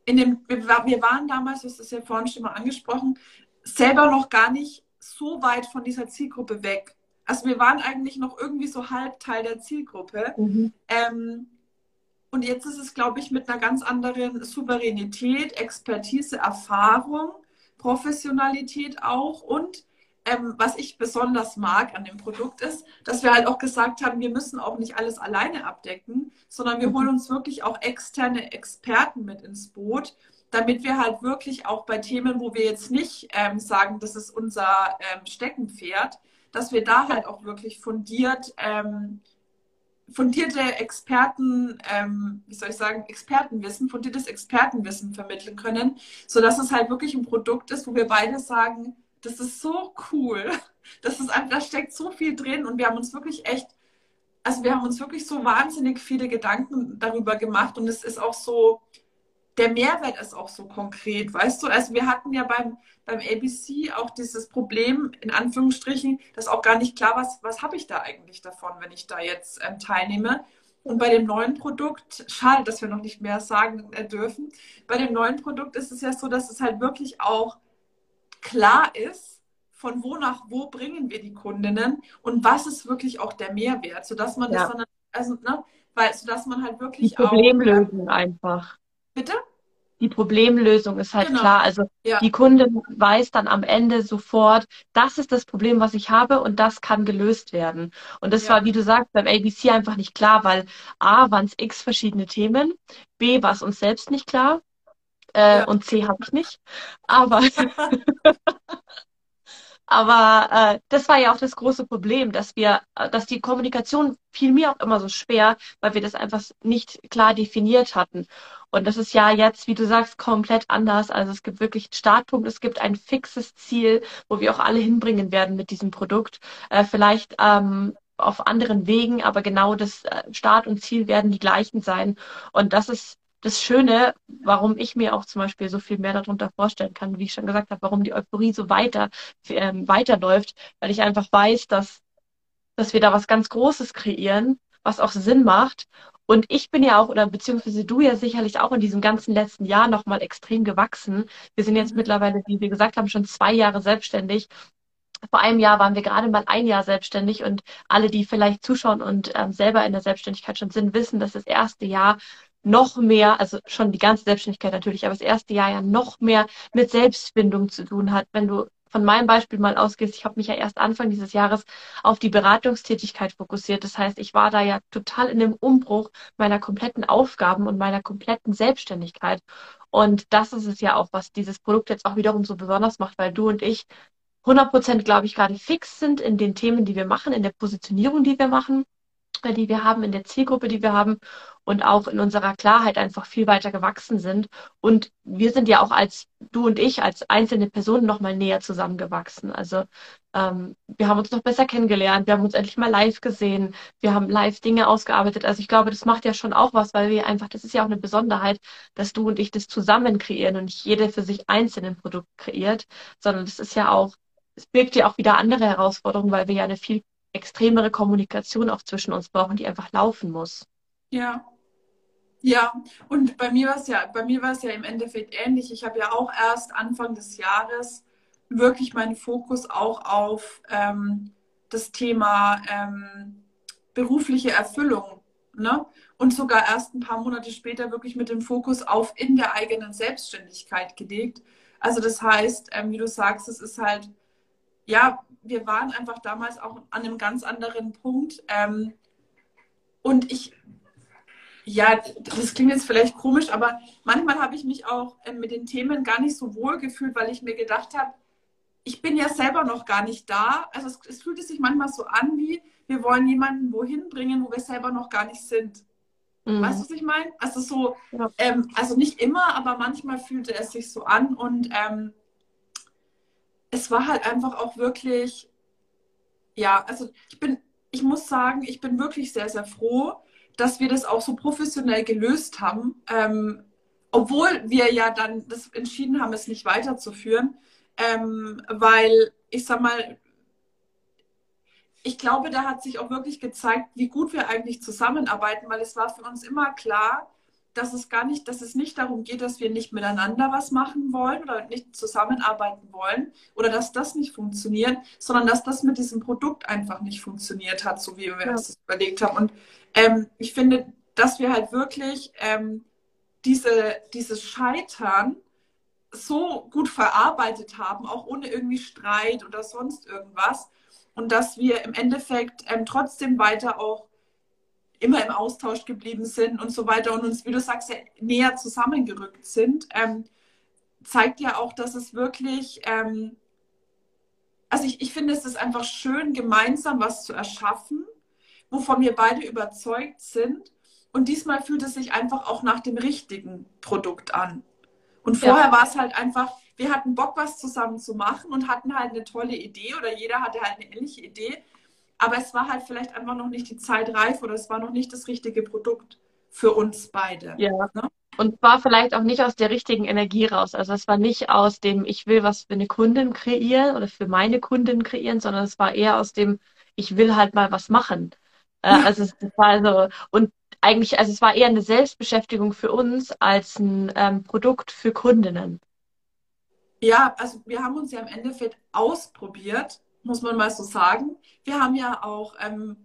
in dem, wir, wir waren damals, das ist ja vorhin schon mal angesprochen, selber noch gar nicht so weit von dieser Zielgruppe weg. Also wir waren eigentlich noch irgendwie so halb Teil der Zielgruppe. Mhm. Ähm, und jetzt ist es, glaube ich, mit einer ganz anderen Souveränität, Expertise, Erfahrung Professionalität auch. Und ähm, was ich besonders mag an dem Produkt ist, dass wir halt auch gesagt haben, wir müssen auch nicht alles alleine abdecken, sondern wir holen uns wirklich auch externe Experten mit ins Boot, damit wir halt wirklich auch bei Themen, wo wir jetzt nicht ähm, sagen, das ist unser ähm, Steckenpferd, dass wir da halt auch wirklich fundiert ähm, fundierte Experten, ähm, wie soll ich sagen, Expertenwissen, fundiertes Expertenwissen vermitteln können, sodass es halt wirklich ein Produkt ist, wo wir beide sagen, das ist so cool, das ist einfach, da steckt so viel drin und wir haben uns wirklich echt, also wir haben uns wirklich so wahnsinnig viele Gedanken darüber gemacht und es ist auch so, der Mehrwert ist auch so konkret, weißt du? Also wir hatten ja beim, beim ABC auch dieses Problem, in Anführungsstrichen, dass auch gar nicht klar war, was, was habe ich da eigentlich davon, wenn ich da jetzt ähm, teilnehme. Und bei dem neuen Produkt, schade, dass wir noch nicht mehr sagen äh, dürfen, bei dem neuen Produkt ist es ja so, dass es halt wirklich auch klar ist, von wo nach wo bringen wir die Kundinnen und was ist wirklich auch der Mehrwert, sodass man ja. das dann, also, ne, weil, sodass man halt wirklich die Problemlösung auch, einfach. Bitte? Die Problemlösung ist halt genau. klar. Also ja. die Kundin weiß dann am Ende sofort, das ist das Problem, was ich habe und das kann gelöst werden. Und das ja. war, wie du sagst, beim ABC einfach nicht klar, weil A waren es x verschiedene Themen, B war es uns selbst nicht klar äh, ja. und C habe ich nicht. Aber Aber äh, das war ja auch das große Problem, dass wir, äh, dass die Kommunikation fiel mir auch immer so schwer, weil wir das einfach nicht klar definiert hatten. Und das ist ja jetzt, wie du sagst, komplett anders. Also es gibt wirklich einen Startpunkt, es gibt ein fixes Ziel, wo wir auch alle hinbringen werden mit diesem Produkt. Äh, vielleicht ähm, auf anderen Wegen, aber genau das äh, Start und Ziel werden die gleichen sein. Und das ist das Schöne, warum ich mir auch zum Beispiel so viel mehr darunter vorstellen kann, wie ich schon gesagt habe, warum die Euphorie so weiter ähm, weiterläuft, weil ich einfach weiß, dass, dass wir da was ganz Großes kreieren, was auch Sinn macht. Und ich bin ja auch, oder beziehungsweise du ja sicherlich auch in diesem ganzen letzten Jahr nochmal extrem gewachsen. Wir sind jetzt mhm. mittlerweile, wie wir gesagt haben, schon zwei Jahre selbstständig vor einem Jahr waren wir gerade mal ein Jahr selbstständig und alle, die vielleicht zuschauen und ähm, selber in der Selbstständigkeit schon sind, wissen, dass das erste Jahr noch mehr, also schon die ganze Selbstständigkeit natürlich, aber das erste Jahr ja noch mehr mit Selbstfindung zu tun hat, wenn du von meinem Beispiel mal ausgehst, ich habe mich ja erst Anfang dieses Jahres auf die Beratungstätigkeit fokussiert. Das heißt, ich war da ja total in dem Umbruch meiner kompletten Aufgaben und meiner kompletten Selbstständigkeit. Und das ist es ja auch, was dieses Produkt jetzt auch wiederum so besonders macht, weil du und ich 100 Prozent, glaube ich, gerade fix sind in den Themen, die wir machen, in der Positionierung, die wir machen die wir haben, in der Zielgruppe, die wir haben und auch in unserer Klarheit einfach viel weiter gewachsen sind. Und wir sind ja auch als du und ich, als einzelne Personen noch mal näher zusammengewachsen. Also ähm, wir haben uns noch besser kennengelernt, wir haben uns endlich mal live gesehen, wir haben live Dinge ausgearbeitet. Also ich glaube, das macht ja schon auch was, weil wir einfach, das ist ja auch eine Besonderheit, dass du und ich das zusammen kreieren und nicht jeder für sich einzeln ein Produkt kreiert, sondern das ist ja auch es birgt ja auch wieder andere Herausforderungen, weil wir ja eine viel extremere Kommunikation auch zwischen uns brauchen, die einfach laufen muss. Ja. Ja, und bei mir war es ja, bei mir war es ja im Endeffekt ähnlich. Ich habe ja auch erst Anfang des Jahres wirklich meinen Fokus auch auf ähm, das Thema ähm, berufliche Erfüllung, ne? Und sogar erst ein paar Monate später wirklich mit dem Fokus auf in der eigenen Selbstständigkeit gelegt. Also das heißt, ähm, wie du sagst, es ist halt ja wir waren einfach damals auch an einem ganz anderen Punkt. Ähm, und ich, ja, das klingt jetzt vielleicht komisch, aber manchmal habe ich mich auch äh, mit den Themen gar nicht so wohl gefühlt, weil ich mir gedacht habe, ich bin ja selber noch gar nicht da. Also es, es fühlt sich manchmal so an, wie wir wollen jemanden wohin bringen, wo wir selber noch gar nicht sind. Mhm. Weißt du, was ich meine? Also so, ja. ähm, also nicht immer, aber manchmal fühlte es sich so an und ähm, es war halt einfach auch wirklich, ja, also ich bin, ich muss sagen, ich bin wirklich sehr, sehr froh, dass wir das auch so professionell gelöst haben, ähm, obwohl wir ja dann das entschieden haben, es nicht weiterzuführen, ähm, weil ich sag mal, ich glaube, da hat sich auch wirklich gezeigt, wie gut wir eigentlich zusammenarbeiten, weil es war für uns immer klar, dass es gar nicht, dass es nicht darum geht, dass wir nicht miteinander was machen wollen oder nicht zusammenarbeiten wollen oder dass das nicht funktioniert, sondern dass das mit diesem Produkt einfach nicht funktioniert hat, so wie wir ja. das überlegt haben. Und ähm, ich finde, dass wir halt wirklich ähm, diese, dieses Scheitern so gut verarbeitet haben, auch ohne irgendwie Streit oder sonst irgendwas. Und dass wir im Endeffekt ähm, trotzdem weiter auch immer im Austausch geblieben sind und so weiter und uns, wie du sagst, ja, näher zusammengerückt sind, ähm, zeigt ja auch, dass es wirklich, ähm, also ich, ich finde, es ist einfach schön, gemeinsam was zu erschaffen, wovon wir beide überzeugt sind. Und diesmal fühlt es sich einfach auch nach dem richtigen Produkt an. Und vorher ja. war es halt einfach, wir hatten Bock, was zusammen zu machen und hatten halt eine tolle Idee oder jeder hatte halt eine ähnliche Idee aber es war halt vielleicht einfach noch nicht die Zeit reif oder es war noch nicht das richtige Produkt für uns beide. Ja. Ne? Und war vielleicht auch nicht aus der richtigen Energie raus. Also es war nicht aus dem, ich will was für eine Kundin kreieren oder für meine Kundin kreieren, sondern es war eher aus dem, ich will halt mal was machen. Äh. Also es war so, und eigentlich, also es war eher eine Selbstbeschäftigung für uns als ein ähm, Produkt für Kundinnen. Ja, also wir haben uns ja im Endeffekt ausprobiert muss man mal so sagen. Wir haben ja auch ähm,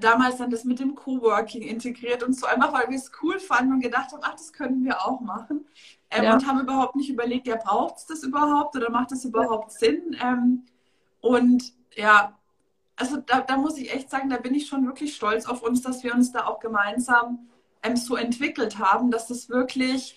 damals dann das mit dem Coworking integriert und so einfach, weil wir es cool fanden und gedacht haben, ach, das können wir auch machen. Ähm, ja. Und haben überhaupt nicht überlegt, ja, braucht es das überhaupt oder macht das überhaupt. Sinn? Ähm, und ja, also da, da, muss ich echt sagen, da bin ich schon wirklich stolz auf uns, dass wir uns da auch gemeinsam ähm, so entwickelt haben, dass das wirklich,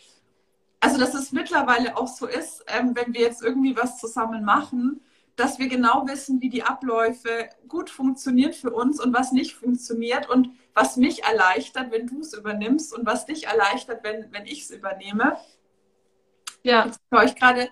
also dass es mittlerweile auch so ist, ähm, wenn wir jetzt irgendwie was zusammen machen, dass wir genau wissen, wie die Abläufe gut funktionieren für uns und was nicht funktioniert und was mich erleichtert, wenn du es übernimmst und was dich erleichtert, wenn, wenn ich es übernehme. Ja. Jetzt höre ich gerade,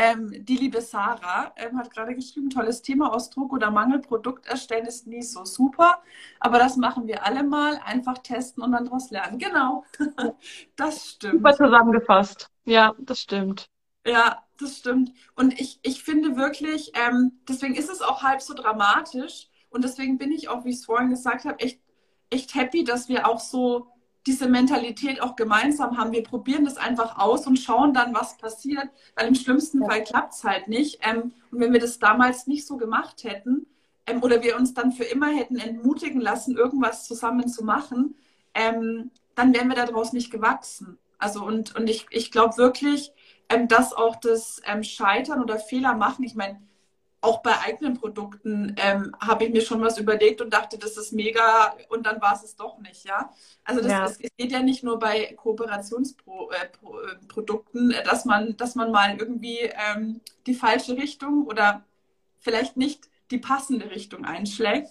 ähm, die liebe Sarah ähm, hat gerade geschrieben, tolles Thema, aus Druck oder Mangel, Produkt erstellen ist nie so super, aber das machen wir alle mal, einfach testen und dann daraus lernen. Genau, das stimmt. Super zusammengefasst. Ja, das stimmt. Ja, das stimmt. Und ich, ich finde wirklich, ähm, deswegen ist es auch halb so dramatisch. Und deswegen bin ich auch, wie ich es vorhin gesagt habe, echt, echt happy, dass wir auch so diese Mentalität auch gemeinsam haben. Wir probieren das einfach aus und schauen dann, was passiert, weil im schlimmsten Fall klappt es halt nicht. Ähm, und wenn wir das damals nicht so gemacht hätten ähm, oder wir uns dann für immer hätten entmutigen lassen, irgendwas zusammen zu machen, ähm, dann wären wir daraus nicht gewachsen. Also und, und ich, ich glaube wirklich, ähm, dass auch das ähm, Scheitern oder Fehler machen, ich meine, auch bei eigenen Produkten ähm, habe ich mir schon was überlegt und dachte, das ist mega und dann war es es doch nicht, ja. Also das, ja. Es, es geht ja nicht nur bei Kooperationsprodukten, äh, äh, dass man, dass man mal irgendwie ähm, die falsche Richtung oder vielleicht nicht die passende Richtung einschlägt.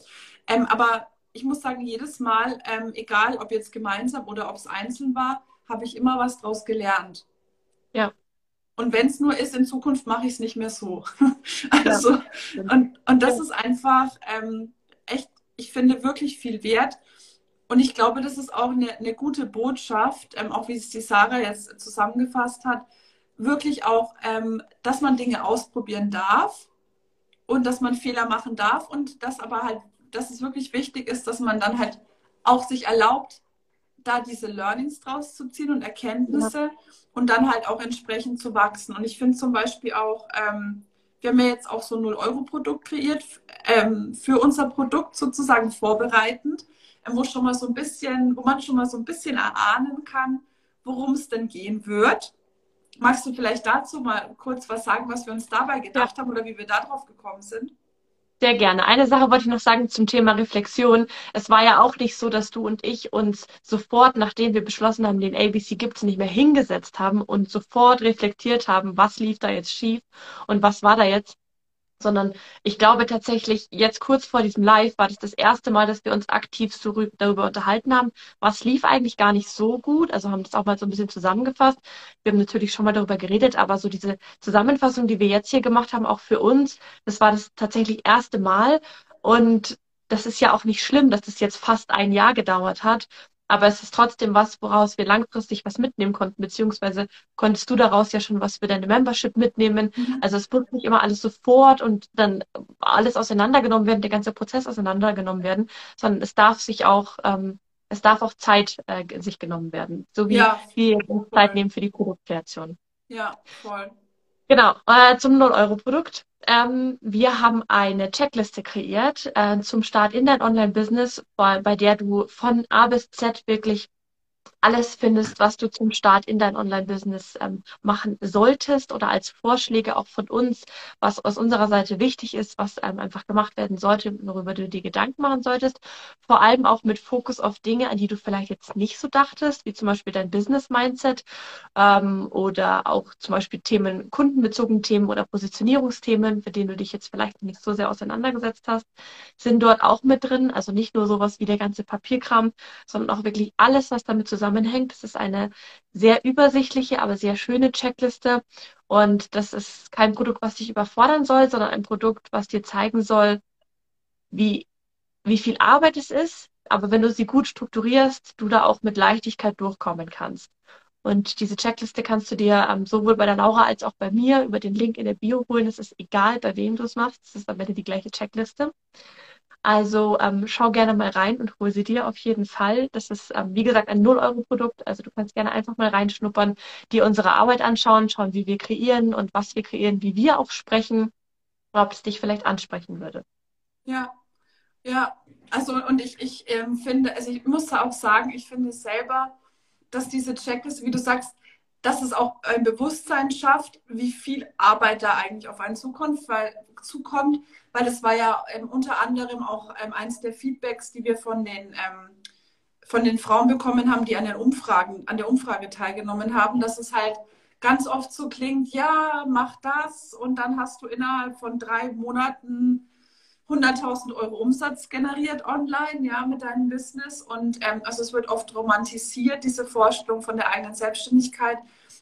Ähm, aber ich muss sagen, jedes Mal, ähm, egal ob jetzt gemeinsam oder ob es einzeln war, habe ich immer was draus gelernt. Ja. Und wenn es nur ist, in Zukunft mache ich es nicht mehr so. also, ja. und, und das ist einfach ähm, echt, ich finde, wirklich viel wert. Und ich glaube, das ist auch eine, eine gute Botschaft, ähm, auch wie es die Sarah jetzt zusammengefasst hat, wirklich auch, ähm, dass man Dinge ausprobieren darf und dass man Fehler machen darf und dass aber halt, dass es wirklich wichtig ist, dass man dann halt auch sich erlaubt, da diese Learnings draus zu ziehen und Erkenntnisse ja. und dann halt auch entsprechend zu wachsen. Und ich finde zum Beispiel auch, ähm, wir haben ja jetzt auch so ein 0-Euro-Produkt kreiert, ähm, für unser Produkt sozusagen vorbereitend, äh, wo schon mal so ein bisschen, wo man schon mal so ein bisschen erahnen kann, worum es denn gehen wird. Magst du vielleicht dazu mal kurz was sagen, was wir uns dabei gedacht haben oder wie wir darauf gekommen sind? Sehr gerne. Eine Sache wollte ich noch sagen zum Thema Reflexion. Es war ja auch nicht so, dass du und ich uns sofort, nachdem wir beschlossen haben, den ABC gibt's nicht mehr hingesetzt haben und sofort reflektiert haben, was lief da jetzt schief und was war da jetzt, sondern ich glaube tatsächlich, jetzt kurz vor diesem Live war das das erste Mal, dass wir uns aktiv darüber unterhalten haben, was lief eigentlich gar nicht so gut, also haben das auch mal so ein bisschen zusammengefasst. Wir haben natürlich schon mal darüber geredet, aber so diese Zusammenfassung, die wir jetzt hier gemacht haben, auch für uns, das war das tatsächlich erste Mal und das ist ja auch nicht schlimm, dass das jetzt fast ein Jahr gedauert hat. Aber es ist trotzdem was, woraus wir langfristig was mitnehmen konnten, beziehungsweise konntest du daraus ja schon was für deine Membership mitnehmen. Mhm. Also es muss nicht immer alles sofort und dann alles auseinandergenommen werden, der ganze Prozess auseinandergenommen werden, sondern es darf sich auch, ähm, es darf auch Zeit äh, sich genommen werden, so wie ja, wir Zeit nehmen für die Produktkreation. Ja, voll. Genau, äh, zum 0-Euro-Produkt. Ähm, wir haben eine Checkliste kreiert äh, zum Start in dein Online-Business, bei, bei der du von A bis Z wirklich alles findest, was du zum Start in dein Online-Business ähm, machen solltest oder als Vorschläge auch von uns, was aus unserer Seite wichtig ist, was ähm, einfach gemacht werden sollte, worüber du dir Gedanken machen solltest. Vor allem auch mit Fokus auf Dinge, an die du vielleicht jetzt nicht so dachtest, wie zum Beispiel dein Business-Mindset ähm, oder auch zum Beispiel Themen, kundenbezogene Themen oder Positionierungsthemen, für denen du dich jetzt vielleicht nicht so sehr auseinandergesetzt hast, sind dort auch mit drin. Also nicht nur sowas wie der ganze Papierkram, sondern auch wirklich alles, was damit zusammen zusammenhängt. Das ist eine sehr übersichtliche, aber sehr schöne Checkliste. Und das ist kein Produkt, was dich überfordern soll, sondern ein Produkt, was dir zeigen soll, wie, wie viel Arbeit es ist. Aber wenn du sie gut strukturierst, du da auch mit Leichtigkeit durchkommen kannst. Und diese Checkliste kannst du dir ähm, sowohl bei der Laura als auch bei mir über den Link in der Bio holen. Es ist egal, bei wem du es machst. Es ist am Ende die gleiche Checkliste. Also ähm, schau gerne mal rein und hol sie dir auf jeden Fall. Das ist, ähm, wie gesagt, ein 0-Euro-Produkt. Also du kannst gerne einfach mal reinschnuppern, dir unsere Arbeit anschauen, schauen, wie wir kreieren und was wir kreieren, wie wir auch sprechen, ob es dich vielleicht ansprechen würde. Ja, ja. Also und ich, ich ähm, finde, also ich muss auch sagen, ich finde selber, dass diese Checkliste, wie du sagst, dass es auch ein Bewusstsein schafft, wie viel Arbeit da eigentlich auf einen zukommt, weil, zukommt, weil das war ja ähm, unter anderem auch ähm, eins der Feedbacks, die wir von den, ähm, von den Frauen bekommen haben, die an, den Umfragen, an der Umfrage teilgenommen haben, dass es halt ganz oft so klingt, ja, mach das und dann hast du innerhalb von drei Monaten 100.000 Euro Umsatz generiert online, ja, mit deinem Business. Und ähm, also es wird oft romantisiert, diese Vorstellung von der eigenen Selbstständigkeit.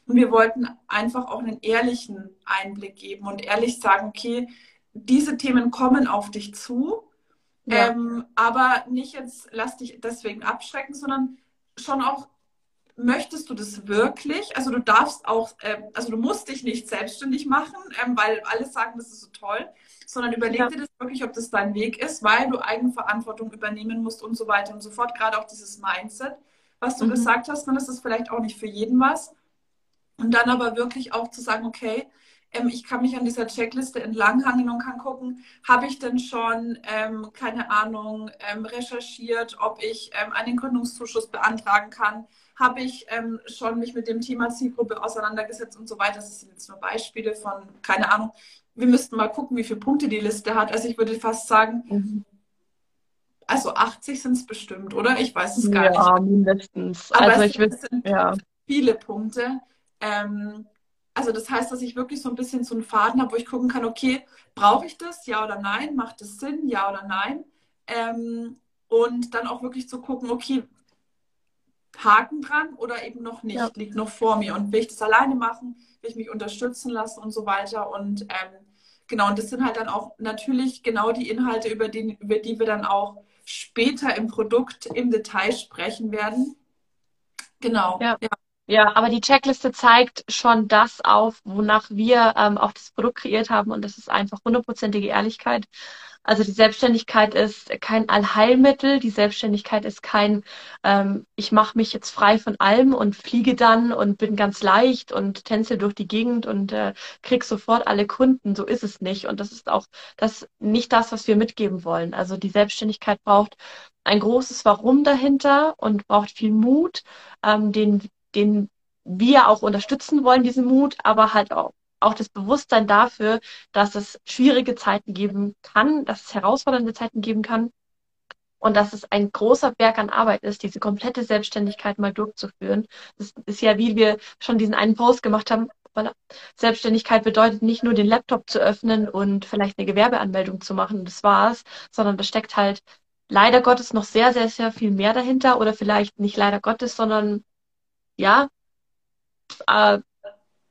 Und wir wollten einfach auch einen ehrlichen Einblick geben und ehrlich sagen, okay, diese Themen kommen auf dich zu, ja. ähm, aber nicht jetzt, lass dich deswegen abschrecken, sondern schon auch, möchtest du das wirklich? Also du darfst auch, äh, also du musst dich nicht selbstständig machen, ähm, weil alle sagen, das ist so toll sondern überleg ja. dir das wirklich, ob das dein Weg ist, weil du Eigenverantwortung übernehmen musst und so weiter und so fort. Gerade auch dieses Mindset, was du mhm. gesagt hast, dann ist es vielleicht auch nicht für jeden was. Und dann aber wirklich auch zu sagen, okay, ähm, ich kann mich an dieser Checkliste entlanghangeln und kann gucken, habe ich denn schon, ähm, keine Ahnung, ähm, recherchiert, ob ich ähm, einen Gründungszuschuss beantragen kann, habe ich ähm, schon mich mit dem Thema Zielgruppe auseinandergesetzt und so weiter. Das sind jetzt nur Beispiele von, keine Ahnung, wir müssten mal gucken, wie viele Punkte die Liste hat. Also ich würde fast sagen, mhm. also 80 sind es bestimmt, oder? Ich weiß es gar ja, nicht. Ja, mindestens. Aber also es, ich will, sind ja. viele Punkte. Ähm, also das heißt, dass ich wirklich so ein bisschen so einen Faden habe, wo ich gucken kann, okay, brauche ich das, ja oder nein? Macht es Sinn, ja oder nein? Ähm, und dann auch wirklich zu gucken, okay, Haken dran oder eben noch nicht, ja. liegt noch vor mir. Und will ich das alleine machen, will ich mich unterstützen lassen und so weiter. Und ähm, genau, und das sind halt dann auch natürlich genau die Inhalte, über die, über die wir dann auch später im Produkt im Detail sprechen werden. Genau. Ja. ja. Ja, aber die Checkliste zeigt schon das auf, wonach wir ähm, auch das Produkt kreiert haben und das ist einfach hundertprozentige Ehrlichkeit. Also die Selbstständigkeit ist kein Allheilmittel, die Selbstständigkeit ist kein, ähm, ich mache mich jetzt frei von allem und fliege dann und bin ganz leicht und tänzel durch die Gegend und äh, krieg sofort alle Kunden. So ist es nicht. Und das ist auch das nicht das, was wir mitgeben wollen. Also die Selbstständigkeit braucht ein großes Warum dahinter und braucht viel Mut, ähm, den den wir auch unterstützen wollen, diesen Mut, aber halt auch, auch das Bewusstsein dafür, dass es schwierige Zeiten geben kann, dass es herausfordernde Zeiten geben kann und dass es ein großer Berg an Arbeit ist, diese komplette Selbstständigkeit mal durchzuführen. Das ist ja, wie wir schon diesen einen Post gemacht haben. Selbstständigkeit bedeutet nicht nur den Laptop zu öffnen und vielleicht eine Gewerbeanmeldung zu machen, das war's, sondern da steckt halt leider Gottes noch sehr, sehr, sehr viel mehr dahinter oder vielleicht nicht leider Gottes, sondern ja, äh,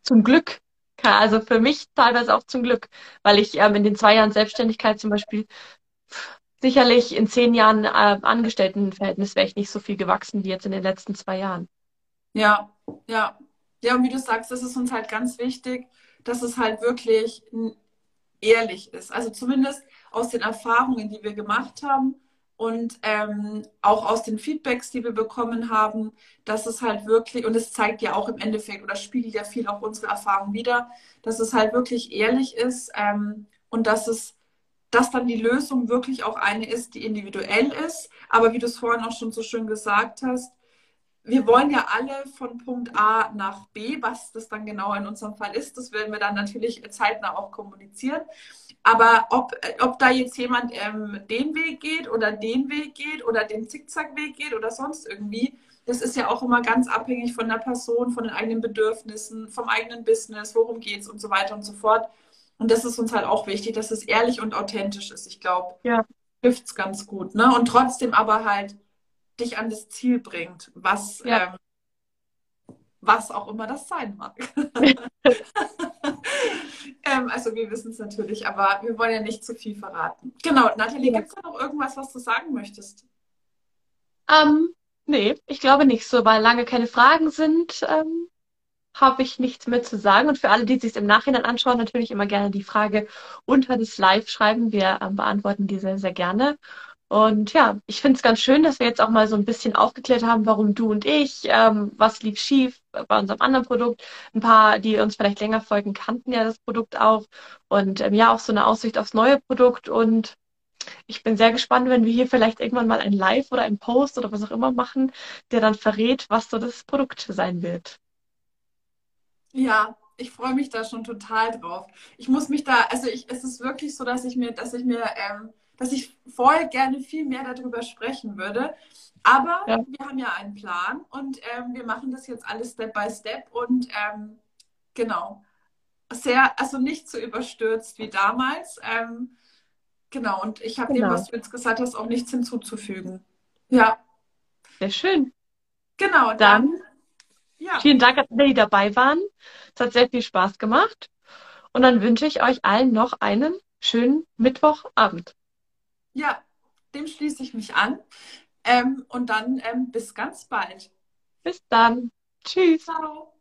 zum Glück. Also für mich teilweise auch zum Glück, weil ich ähm, in den zwei Jahren Selbstständigkeit zum Beispiel sicherlich in zehn Jahren äh, Angestelltenverhältnis wäre ich nicht so viel gewachsen wie jetzt in den letzten zwei Jahren. Ja, ja. Ja, und wie du sagst, das ist uns halt ganz wichtig, dass es halt wirklich ehrlich ist. Also zumindest aus den Erfahrungen, die wir gemacht haben, und ähm, auch aus den Feedbacks, die wir bekommen haben, dass es halt wirklich, und es zeigt ja auch im Endeffekt oder spiegelt ja viel auch unsere Erfahrung wieder, dass es halt wirklich ehrlich ist ähm, und dass es, dass dann die Lösung wirklich auch eine ist, die individuell ist. Aber wie du es vorhin auch schon so schön gesagt hast, wir wollen ja alle von Punkt A nach B, was das dann genau in unserem Fall ist, das werden wir dann natürlich zeitnah auch kommunizieren. Aber ob, ob da jetzt jemand ähm, den Weg geht oder den Weg geht oder den Zickzackweg geht oder sonst irgendwie, das ist ja auch immer ganz abhängig von der Person, von den eigenen Bedürfnissen, vom eigenen Business, worum geht es und so weiter und so fort. Und das ist uns halt auch wichtig, dass es ehrlich und authentisch ist. Ich glaube, ja. trifft es ganz gut. Ne? Und trotzdem aber halt dich an das Ziel bringt, was, ja. ähm, was auch immer das sein mag. ähm, also wir wissen es natürlich, aber wir wollen ja nicht zu viel verraten. Genau, Nathalie, ja. gibt es da noch irgendwas, was du sagen möchtest? Ähm, nee, ich glaube nicht so, weil lange keine Fragen sind. Ähm, habe ich nichts mehr zu sagen. Und für alle, die sich im Nachhinein anschauen, natürlich immer gerne die Frage unter das Live schreiben. Wir ähm, beantworten die sehr, sehr gerne. Und ja, ich finde es ganz schön, dass wir jetzt auch mal so ein bisschen aufgeklärt haben, warum du und ich, ähm, was lief schief bei unserem anderen Produkt. Ein paar, die uns vielleicht länger folgen, kannten ja das Produkt auch. Und ähm, ja, auch so eine Aussicht aufs neue Produkt. Und ich bin sehr gespannt, wenn wir hier vielleicht irgendwann mal ein Live oder ein Post oder was auch immer machen, der dann verrät, was so das Produkt sein wird. Ja, ich freue mich da schon total drauf. Ich muss mich da, also ich, es ist wirklich so, dass ich mir, dass ich mir ähm, dass ich vorher gerne viel mehr darüber sprechen würde. Aber ja. wir haben ja einen Plan und ähm, wir machen das jetzt alles Step by Step und ähm, genau. Sehr, also nicht so überstürzt wie damals. Ähm, genau, und ich habe genau. dem, was du jetzt gesagt hast, auch nichts hinzuzufügen. Ja. Sehr schön. Genau, dann, dann ja. vielen Dank, dass Sie dabei waren. Es hat sehr viel Spaß gemacht. Und dann wünsche ich euch allen noch einen schönen Mittwochabend. Ja, dem schließe ich mich an. Ähm, und dann ähm, bis ganz bald. Bis dann. Tschüss. Ciao.